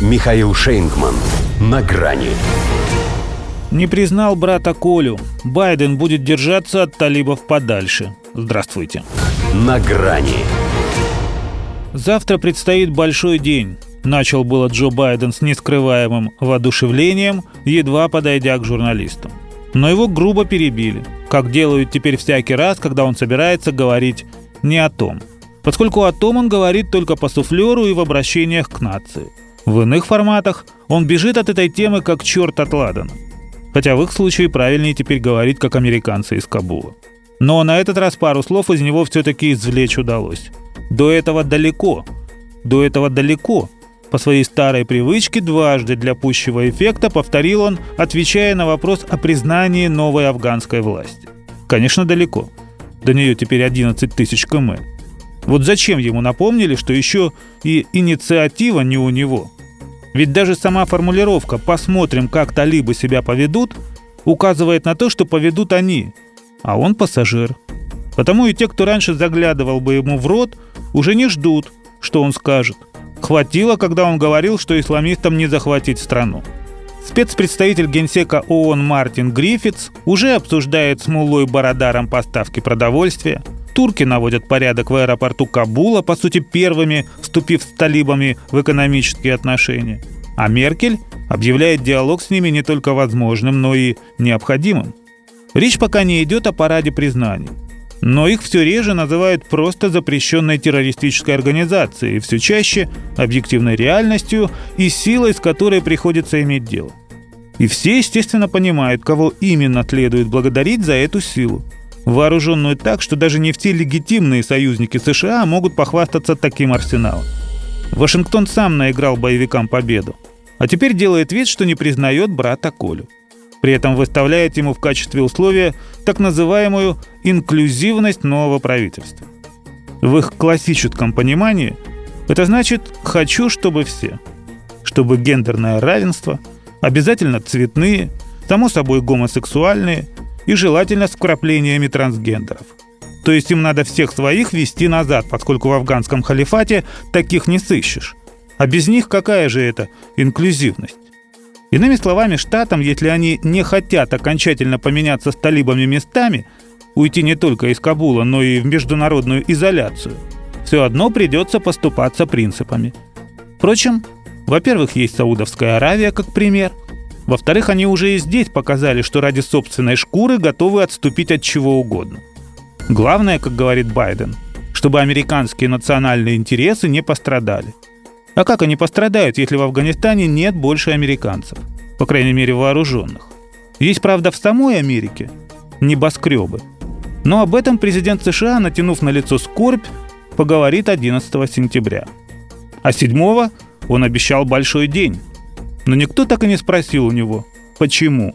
Михаил Шейнгман. На грани. Не признал брата Колю. Байден будет держаться от талибов подальше. Здравствуйте. На грани. Завтра предстоит большой день. Начал было Джо Байден с нескрываемым воодушевлением, едва подойдя к журналистам. Но его грубо перебили, как делают теперь всякий раз, когда он собирается говорить не о том. Поскольку о том он говорит только по суфлеру и в обращениях к нации. В иных форматах он бежит от этой темы как черт от ладана. Хотя в их случае правильнее теперь говорить как американцы из Кабула. Но на этот раз пару слов из него все-таки извлечь удалось. До этого далеко. До этого далеко. По своей старой привычке дважды для пущего эффекта повторил он, отвечая на вопрос о признании новой афганской власти. Конечно, далеко. До нее теперь 11 тысяч км. Вот зачем ему напомнили, что еще и инициатива не у него? Ведь даже сама формулировка «посмотрим, как талибы себя поведут» указывает на то, что поведут они, а он пассажир. Потому и те, кто раньше заглядывал бы ему в рот, уже не ждут, что он скажет. Хватило, когда он говорил, что исламистам не захватить страну. Спецпредставитель генсека ООН Мартин Гриффитс уже обсуждает с Мулой Барадаром поставки продовольствия – Турки наводят порядок в аэропорту Кабула, по сути, первыми вступив с талибами в экономические отношения. А Меркель объявляет диалог с ними не только возможным, но и необходимым. Речь пока не идет о параде признаний. Но их все реже называют просто запрещенной террористической организацией, все чаще объективной реальностью и силой, с которой приходится иметь дело. И все, естественно, понимают, кого именно следует благодарить за эту силу – вооруженную так, что даже не все легитимные союзники США могут похвастаться таким арсеналом. Вашингтон сам наиграл боевикам победу, а теперь делает вид, что не признает брата Колю. При этом выставляет ему в качестве условия так называемую инклюзивность нового правительства. В их классическом понимании это значит «хочу, чтобы все». Чтобы гендерное равенство, обязательно цветные, само собой гомосексуальные – и желательно с вкраплениями трансгендеров. То есть им надо всех своих вести назад, поскольку в афганском халифате таких не сыщешь. А без них какая же это инклюзивность? Иными словами, штатам, если они не хотят окончательно поменяться с талибами местами, уйти не только из Кабула, но и в международную изоляцию, все одно придется поступаться принципами. Впрочем, во-первых, есть Саудовская Аравия как пример – во-вторых, они уже и здесь показали, что ради собственной шкуры готовы отступить от чего угодно. Главное, как говорит Байден, чтобы американские национальные интересы не пострадали. А как они пострадают, если в Афганистане нет больше американцев? По крайней мере, вооруженных. Есть, правда, в самой Америке небоскребы. Но об этом президент США, натянув на лицо скорбь, поговорит 11 сентября. А 7 он обещал большой день но никто так и не спросил у него, почему.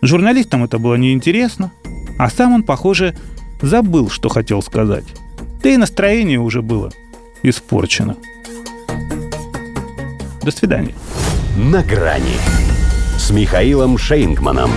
Журналистам это было неинтересно, а сам он, похоже, забыл, что хотел сказать. Да и настроение уже было испорчено. До свидания. На грани с Михаилом Шейнгманом.